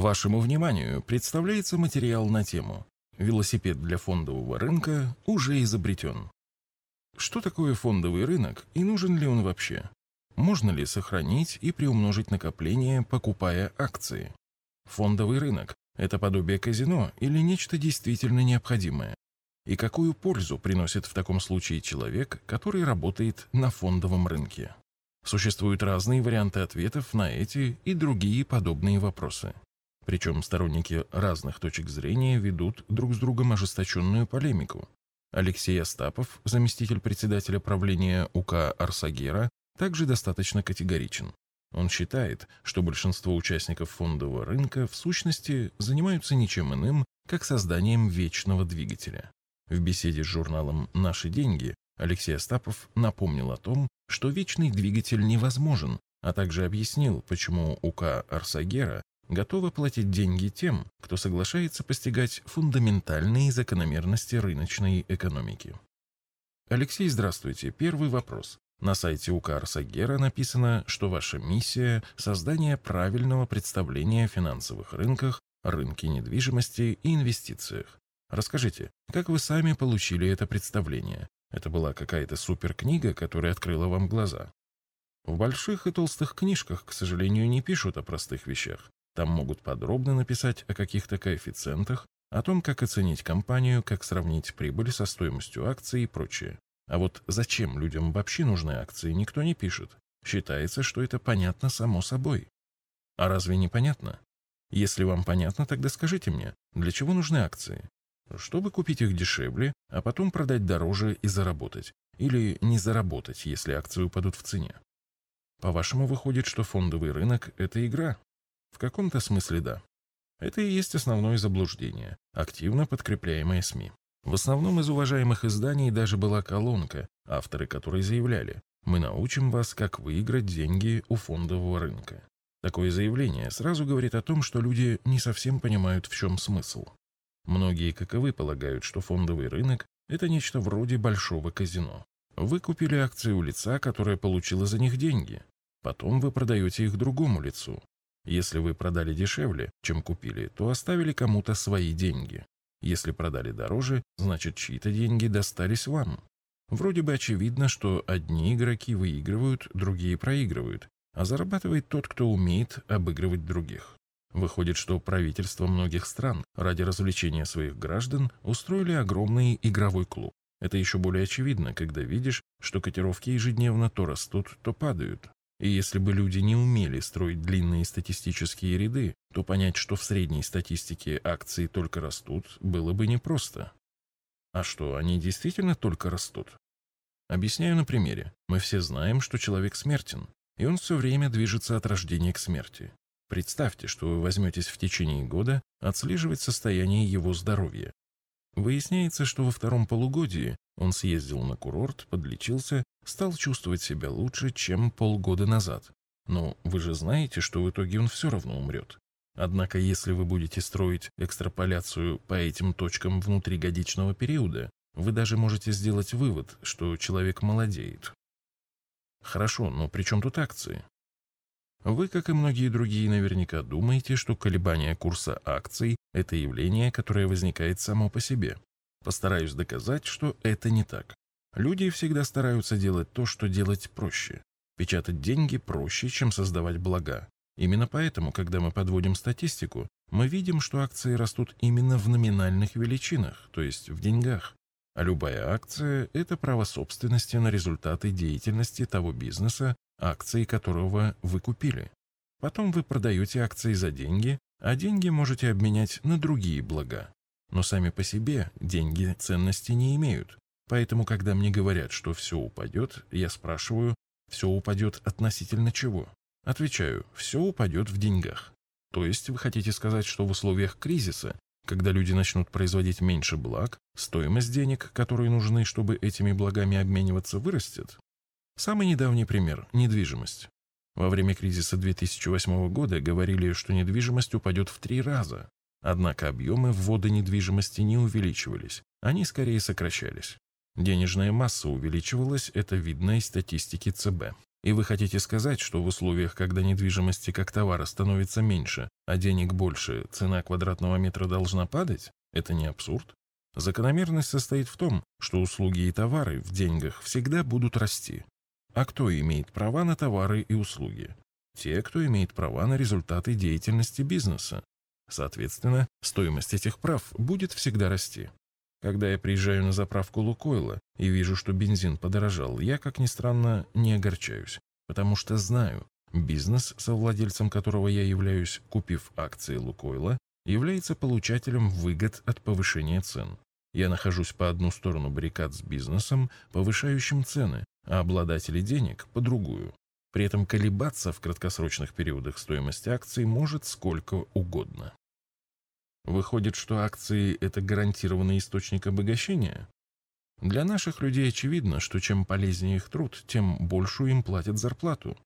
Вашему вниманию представляется материал на тему «Велосипед для фондового рынка уже изобретен». Что такое фондовый рынок и нужен ли он вообще? Можно ли сохранить и приумножить накопление, покупая акции? Фондовый рынок – это подобие казино или нечто действительно необходимое? И какую пользу приносит в таком случае человек, который работает на фондовом рынке? Существуют разные варианты ответов на эти и другие подобные вопросы. Причем сторонники разных точек зрения ведут друг с другом ожесточенную полемику. Алексей Остапов, заместитель председателя правления УК «Арсагера», также достаточно категоричен. Он считает, что большинство участников фондового рынка в сущности занимаются ничем иным, как созданием вечного двигателя. В беседе с журналом «Наши деньги» Алексей Остапов напомнил о том, что вечный двигатель невозможен, а также объяснил, почему УК Арсагера готова платить деньги тем, кто соглашается постигать фундаментальные закономерности рыночной экономики. Алексей, здравствуйте. Первый вопрос. На сайте УК Арсагера написано, что ваша миссия – создание правильного представления о финансовых рынках, рынке недвижимости и инвестициях. Расскажите, как вы сами получили это представление? Это была какая-то суперкнига, которая открыла вам глаза. В больших и толстых книжках, к сожалению, не пишут о простых вещах. Там могут подробно написать о каких-то коэффициентах, о том, как оценить компанию, как сравнить прибыль со стоимостью акций и прочее. А вот зачем людям вообще нужны акции, никто не пишет. Считается, что это понятно само собой. А разве не понятно? Если вам понятно, тогда скажите мне, для чего нужны акции? чтобы купить их дешевле, а потом продать дороже и заработать. Или не заработать, если акции упадут в цене. По-вашему, выходит, что фондовый рынок – это игра? В каком-то смысле да. Это и есть основное заблуждение, активно подкрепляемое СМИ. В основном из уважаемых изданий даже была колонка, авторы которой заявляли «Мы научим вас, как выиграть деньги у фондового рынка». Такое заявление сразу говорит о том, что люди не совсем понимают, в чем смысл. Многие, как и вы, полагают, что фондовый рынок – это нечто вроде большого казино. Вы купили акции у лица, которое получило за них деньги. Потом вы продаете их другому лицу. Если вы продали дешевле, чем купили, то оставили кому-то свои деньги. Если продали дороже, значит чьи-то деньги достались вам. Вроде бы очевидно, что одни игроки выигрывают, другие проигрывают, а зарабатывает тот, кто умеет обыгрывать других. Выходит, что правительства многих стран ради развлечения своих граждан устроили огромный игровой клуб. Это еще более очевидно, когда видишь, что котировки ежедневно то растут, то падают. И если бы люди не умели строить длинные статистические ряды, то понять, что в средней статистике акции только растут, было бы непросто. А что, они действительно только растут? Объясняю на примере. Мы все знаем, что человек смертен, и он все время движется от рождения к смерти. Представьте, что вы возьметесь в течение года отслеживать состояние его здоровья. Выясняется, что во втором полугодии он съездил на курорт, подлечился, стал чувствовать себя лучше, чем полгода назад. Но вы же знаете, что в итоге он все равно умрет. Однако, если вы будете строить экстраполяцию по этим точкам внутригодичного периода, вы даже можете сделать вывод, что человек молодеет. Хорошо, но при чем тут акции? Вы, как и многие другие, наверняка думаете, что колебание курса акций – это явление, которое возникает само по себе. Постараюсь доказать, что это не так. Люди всегда стараются делать то, что делать проще. Печатать деньги проще, чем создавать блага. Именно поэтому, когда мы подводим статистику, мы видим, что акции растут именно в номинальных величинах, то есть в деньгах. А любая акция – это право собственности на результаты деятельности того бизнеса, акции которого вы купили. Потом вы продаете акции за деньги, а деньги можете обменять на другие блага. Но сами по себе деньги ценности не имеют. Поэтому, когда мне говорят, что все упадет, я спрашиваю, все упадет относительно чего? Отвечаю, все упадет в деньгах. То есть вы хотите сказать, что в условиях кризиса, когда люди начнут производить меньше благ, стоимость денег, которые нужны, чтобы этими благами обмениваться, вырастет? Самый недавний пример – недвижимость. Во время кризиса 2008 года говорили, что недвижимость упадет в три раза. Однако объемы ввода недвижимости не увеличивались, они скорее сокращались. Денежная масса увеличивалась, это видно из статистики ЦБ. И вы хотите сказать, что в условиях, когда недвижимости как товара становится меньше, а денег больше, цена квадратного метра должна падать? Это не абсурд? Закономерность состоит в том, что услуги и товары в деньгах всегда будут расти. А кто имеет права на товары и услуги? Те, кто имеет права на результаты деятельности бизнеса. Соответственно, стоимость этих прав будет всегда расти. Когда я приезжаю на заправку Лукойла и вижу, что бензин подорожал, я, как ни странно, не огорчаюсь, потому что знаю, бизнес, совладельцем которого я являюсь, купив акции Лукойла, является получателем выгод от повышения цен. Я нахожусь по одну сторону баррикад с бизнесом, повышающим цены, а обладатели денег – по другую. При этом колебаться в краткосрочных периодах стоимость акций может сколько угодно. Выходит, что акции – это гарантированный источник обогащения? Для наших людей очевидно, что чем полезнее их труд, тем большую им платят зарплату.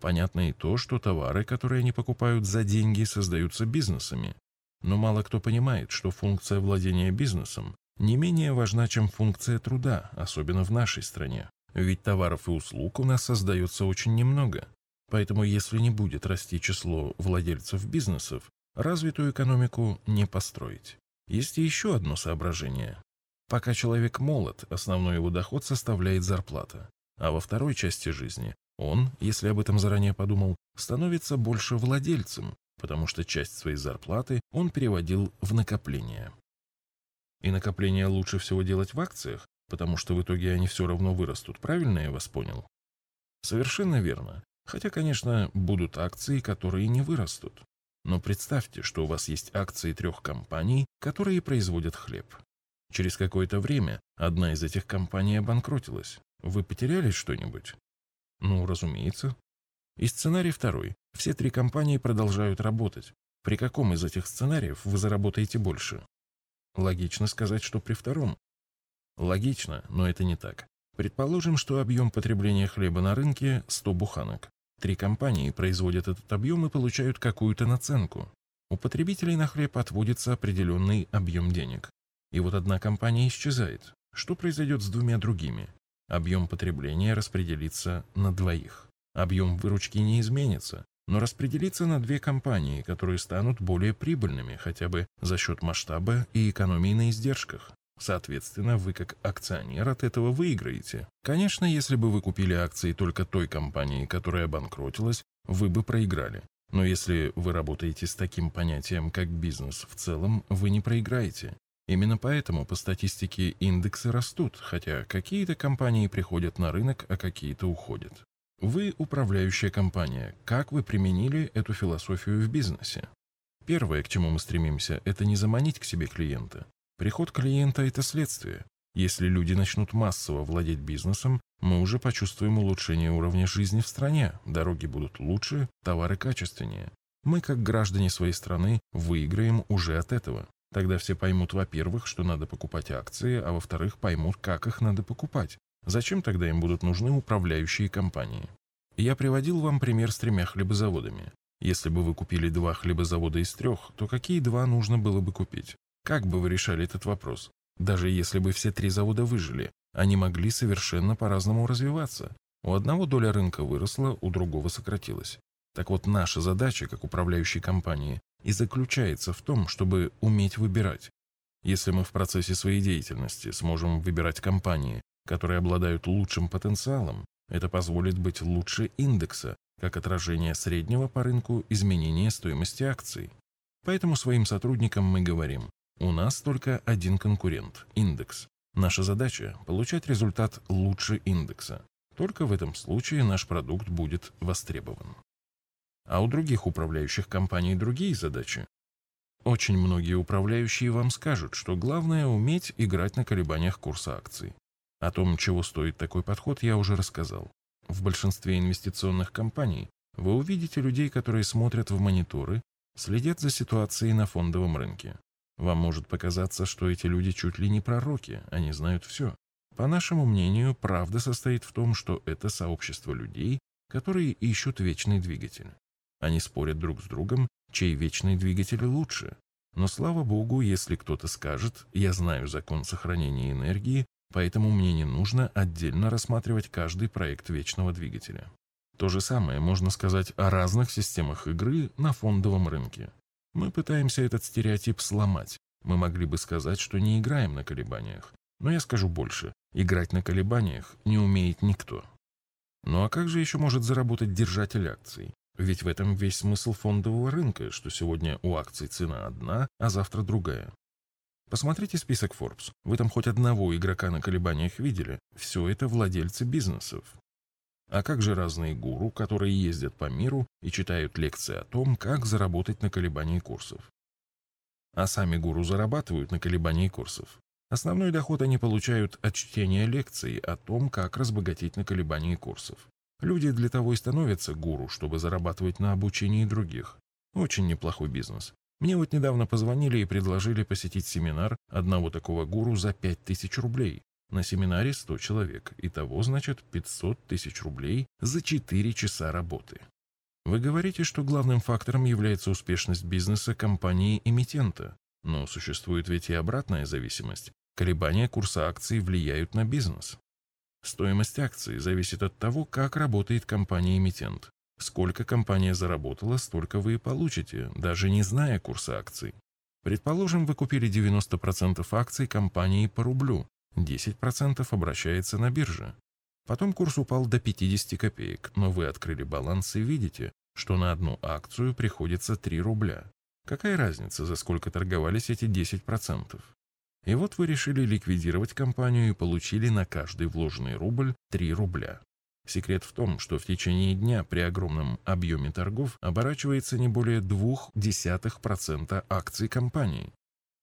Понятно и то, что товары, которые они покупают за деньги, создаются бизнесами. Но мало кто понимает, что функция владения бизнесом не менее важна, чем функция труда, особенно в нашей стране. Ведь товаров и услуг у нас создается очень немного. Поэтому если не будет расти число владельцев бизнесов, развитую экономику не построить. Есть еще одно соображение. Пока человек молод, основной его доход составляет зарплата. А во второй части жизни он, если об этом заранее подумал, становится больше владельцем, потому что часть своей зарплаты он переводил в накопление. И накопление лучше всего делать в акциях, потому что в итоге они все равно вырастут, правильно я вас понял? Совершенно верно. Хотя, конечно, будут акции, которые не вырастут. Но представьте, что у вас есть акции трех компаний, которые производят хлеб. Через какое-то время одна из этих компаний обанкротилась. Вы потеряли что-нибудь? Ну, разумеется. И сценарий второй. Все три компании продолжают работать. При каком из этих сценариев вы заработаете больше? Логично сказать, что при втором. Логично, но это не так. Предположим, что объем потребления хлеба на рынке 100 буханок. Три компании производят этот объем и получают какую-то наценку. У потребителей на хлеб отводится определенный объем денег. И вот одна компания исчезает. Что произойдет с двумя другими? Объем потребления распределится на двоих. Объем выручки не изменится, но распределится на две компании, которые станут более прибыльными хотя бы за счет масштаба и экономии на издержках. Соответственно, вы как акционер от этого выиграете. Конечно, если бы вы купили акции только той компании, которая обанкротилась, вы бы проиграли. Но если вы работаете с таким понятием, как бизнес в целом, вы не проиграете. Именно поэтому по статистике индексы растут, хотя какие-то компании приходят на рынок, а какие-то уходят. Вы управляющая компания. Как вы применили эту философию в бизнесе? Первое, к чему мы стремимся, это не заманить к себе клиента, Приход клиента – это следствие. Если люди начнут массово владеть бизнесом, мы уже почувствуем улучшение уровня жизни в стране, дороги будут лучше, товары качественнее. Мы, как граждане своей страны, выиграем уже от этого. Тогда все поймут, во-первых, что надо покупать акции, а во-вторых, поймут, как их надо покупать. Зачем тогда им будут нужны управляющие компании? Я приводил вам пример с тремя хлебозаводами. Если бы вы купили два хлебозавода из трех, то какие два нужно было бы купить? Как бы вы решали этот вопрос? Даже если бы все три завода выжили, они могли совершенно по-разному развиваться. У одного доля рынка выросла, у другого сократилась. Так вот, наша задача, как управляющей компании, и заключается в том, чтобы уметь выбирать. Если мы в процессе своей деятельности сможем выбирать компании, которые обладают лучшим потенциалом, это позволит быть лучше индекса, как отражение среднего по рынку изменения стоимости акций. Поэтому своим сотрудникам мы говорим, у нас только один конкурент – индекс. Наша задача – получать результат лучше индекса. Только в этом случае наш продукт будет востребован. А у других управляющих компаний другие задачи. Очень многие управляющие вам скажут, что главное – уметь играть на колебаниях курса акций. О том, чего стоит такой подход, я уже рассказал. В большинстве инвестиционных компаний вы увидите людей, которые смотрят в мониторы, следят за ситуацией на фондовом рынке. Вам может показаться, что эти люди чуть ли не пророки, они знают все. По нашему мнению, правда состоит в том, что это сообщество людей, которые ищут вечный двигатель. Они спорят друг с другом, чей вечный двигатель лучше. Но слава богу, если кто-то скажет «я знаю закон сохранения энергии, поэтому мне не нужно отдельно рассматривать каждый проект вечного двигателя». То же самое можно сказать о разных системах игры на фондовом рынке. Мы пытаемся этот стереотип сломать. Мы могли бы сказать, что не играем на колебаниях. Но я скажу больше. Играть на колебаниях не умеет никто. Ну а как же еще может заработать держатель акций? Ведь в этом весь смысл фондового рынка, что сегодня у акций цена одна, а завтра другая. Посмотрите список Forbes. Вы там хоть одного игрока на колебаниях видели? Все это владельцы бизнесов. А как же разные гуру, которые ездят по миру и читают лекции о том, как заработать на колебании курсов? А сами гуру зарабатывают на колебании курсов. Основной доход они получают от чтения лекций о том, как разбогатеть на колебании курсов. Люди для того и становятся гуру, чтобы зарабатывать на обучении других. Очень неплохой бизнес. Мне вот недавно позвонили и предложили посетить семинар одного такого гуру за 5000 рублей. На семинаре 100 человек, и того, значит, 500 тысяч рублей за 4 часа работы. Вы говорите, что главным фактором является успешность бизнеса компании-эмитента, но существует ведь и обратная зависимость. Колебания курса акций влияют на бизнес. Стоимость акций зависит от того, как работает компания-эмитент. Сколько компания заработала, столько вы и получите, даже не зная курса акций. Предположим, вы купили 90% акций компании по рублю, 10% обращается на бирже. Потом курс упал до 50 копеек, но вы открыли баланс и видите, что на одну акцию приходится 3 рубля. Какая разница, за сколько торговались эти 10%? И вот вы решили ликвидировать компанию и получили на каждый вложенный рубль 3 рубля. Секрет в том, что в течение дня при огромном объеме торгов оборачивается не более 0,2% акций компании.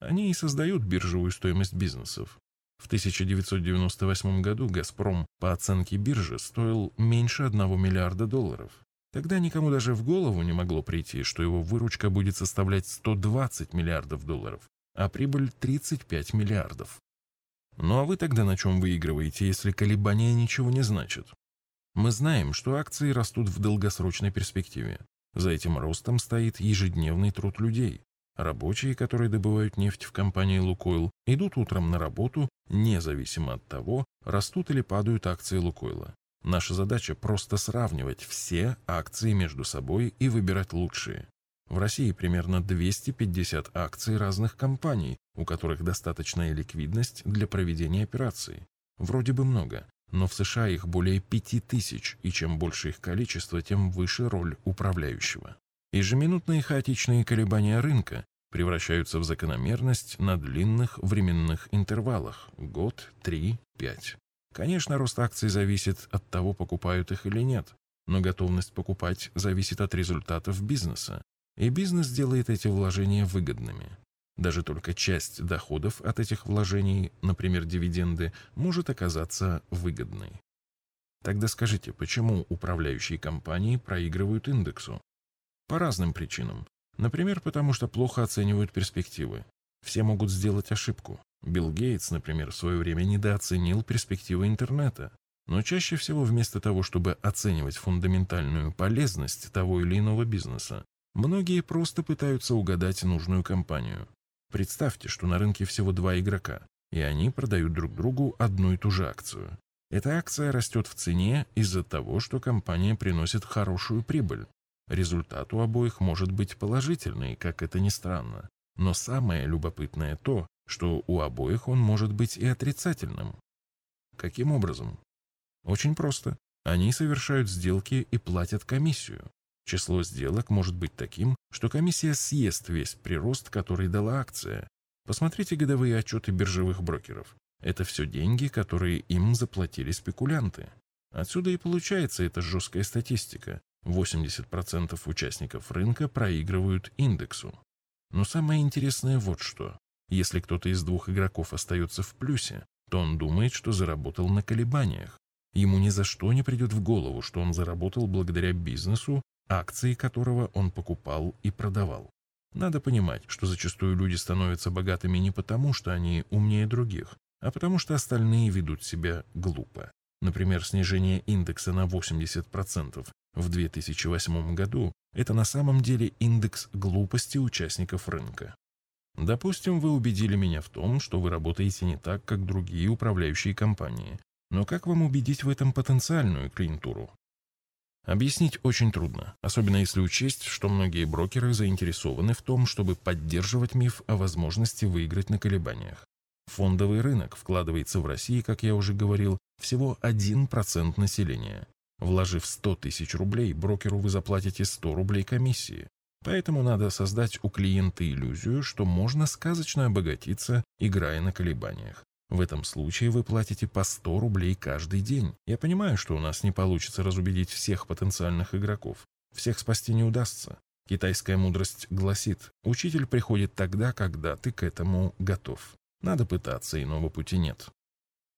Они и создают биржевую стоимость бизнесов. В 1998 году «Газпром» по оценке биржи стоил меньше 1 миллиарда долларов. Тогда никому даже в голову не могло прийти, что его выручка будет составлять 120 миллиардов долларов, а прибыль 35 миллиардов. Ну а вы тогда на чем выигрываете, если колебания ничего не значат? Мы знаем, что акции растут в долгосрочной перспективе. За этим ростом стоит ежедневный труд людей. Рабочие, которые добывают нефть в компании «Лукойл», идут утром на работу, независимо от того, растут или падают акции «Лукойла». Наша задача просто сравнивать все акции между собой и выбирать лучшие. В России примерно 250 акций разных компаний, у которых достаточная ликвидность для проведения операций. Вроде бы много, но в США их более 5000, и чем больше их количество, тем выше роль управляющего. Ежеминутные хаотичные колебания рынка превращаются в закономерность на длинных временных интервалах – год, три, пять. Конечно, рост акций зависит от того, покупают их или нет, но готовность покупать зависит от результатов бизнеса, и бизнес делает эти вложения выгодными. Даже только часть доходов от этих вложений, например, дивиденды, может оказаться выгодной. Тогда скажите, почему управляющие компании проигрывают индексу? По разным причинам. Например, потому что плохо оценивают перспективы. Все могут сделать ошибку. Билл Гейтс, например, в свое время недооценил перспективы интернета. Но чаще всего вместо того, чтобы оценивать фундаментальную полезность того или иного бизнеса, Многие просто пытаются угадать нужную компанию. Представьте, что на рынке всего два игрока, и они продают друг другу одну и ту же акцию. Эта акция растет в цене из-за того, что компания приносит хорошую прибыль. Результат у обоих может быть положительный, как это ни странно. Но самое любопытное то, что у обоих он может быть и отрицательным. Каким образом? Очень просто. Они совершают сделки и платят комиссию. Число сделок может быть таким, что комиссия съест весь прирост, который дала акция. Посмотрите годовые отчеты биржевых брокеров. Это все деньги, которые им заплатили спекулянты. Отсюда и получается эта жесткая статистика. 80% участников рынка проигрывают индексу. Но самое интересное вот что. Если кто-то из двух игроков остается в плюсе, то он думает, что заработал на колебаниях. Ему ни за что не придет в голову, что он заработал благодаря бизнесу, акции которого он покупал и продавал. Надо понимать, что зачастую люди становятся богатыми не потому, что они умнее других, а потому что остальные ведут себя глупо. Например, снижение индекса на 80% в 2008 году – это на самом деле индекс глупости участников рынка. Допустим, вы убедили меня в том, что вы работаете не так, как другие управляющие компании. Но как вам убедить в этом потенциальную клиентуру? Объяснить очень трудно, особенно если учесть, что многие брокеры заинтересованы в том, чтобы поддерживать миф о возможности выиграть на колебаниях. Фондовый рынок вкладывается в России, как я уже говорил, всего 1% населения. Вложив 100 тысяч рублей, брокеру вы заплатите 100 рублей комиссии. Поэтому надо создать у клиента иллюзию, что можно сказочно обогатиться, играя на колебаниях. В этом случае вы платите по 100 рублей каждый день. Я понимаю, что у нас не получится разубедить всех потенциальных игроков. Всех спасти не удастся. Китайская мудрость гласит, учитель приходит тогда, когда ты к этому готов. Надо пытаться, иного пути нет.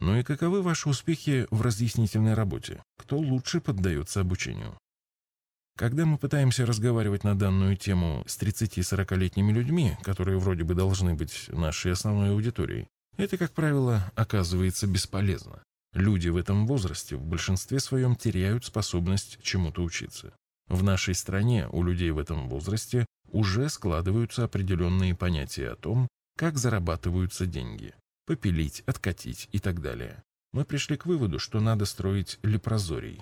Ну и каковы ваши успехи в разъяснительной работе? Кто лучше поддается обучению? Когда мы пытаемся разговаривать на данную тему с 30-40-летними людьми, которые вроде бы должны быть нашей основной аудиторией, это, как правило, оказывается бесполезно. Люди в этом возрасте в большинстве своем теряют способность чему-то учиться. В нашей стране у людей в этом возрасте уже складываются определенные понятия о том, как зарабатываются деньги. Попилить, откатить и так далее. Мы пришли к выводу, что надо строить лепрозорий.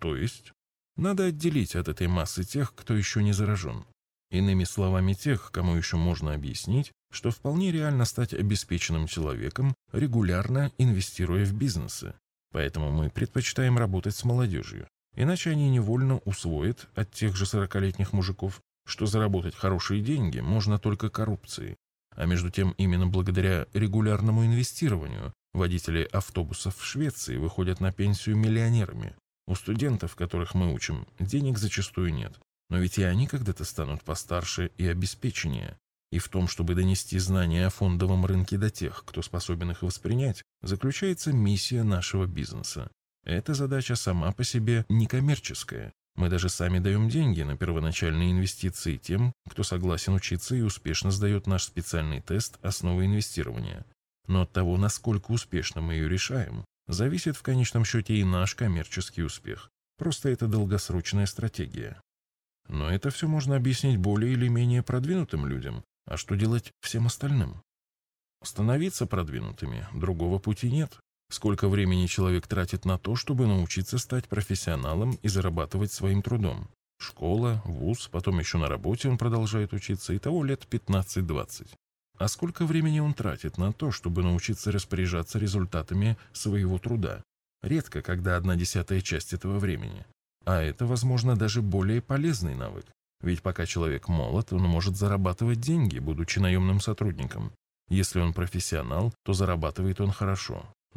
То есть, надо отделить от этой массы тех, кто еще не заражен. Иными словами, тех, кому еще можно объяснить, что вполне реально стать обеспеченным человеком, регулярно инвестируя в бизнесы. Поэтому мы предпочитаем работать с молодежью. Иначе они невольно усвоят от тех же 40-летних мужиков, что заработать хорошие деньги можно только коррупцией. А между тем, именно благодаря регулярному инвестированию водители автобусов в Швеции выходят на пенсию миллионерами. У студентов, которых мы учим, денег зачастую нет. Но ведь и они когда-то станут постарше и обеспеченнее. И в том, чтобы донести знания о фондовом рынке до тех, кто способен их воспринять, заключается миссия нашего бизнеса. Эта задача сама по себе некоммерческая. Мы даже сами даем деньги на первоначальные инвестиции тем, кто согласен учиться и успешно сдает наш специальный тест «Основы инвестирования». Но от того, насколько успешно мы ее решаем, зависит в конечном счете и наш коммерческий успех. Просто это долгосрочная стратегия. Но это все можно объяснить более или менее продвинутым людям, а что делать всем остальным? Становиться продвинутыми, другого пути нет. Сколько времени человек тратит на то, чтобы научиться стать профессионалом и зарабатывать своим трудом? Школа, вуз, потом еще на работе он продолжает учиться, и того лет 15-20. А сколько времени он тратит на то, чтобы научиться распоряжаться результатами своего труда? Редко, когда одна десятая часть этого времени. А это, возможно, даже более полезный навык. Ведь пока человек молод, он может зарабатывать деньги, будучи наемным сотрудником. Если он профессионал, то зарабатывает он хорошо.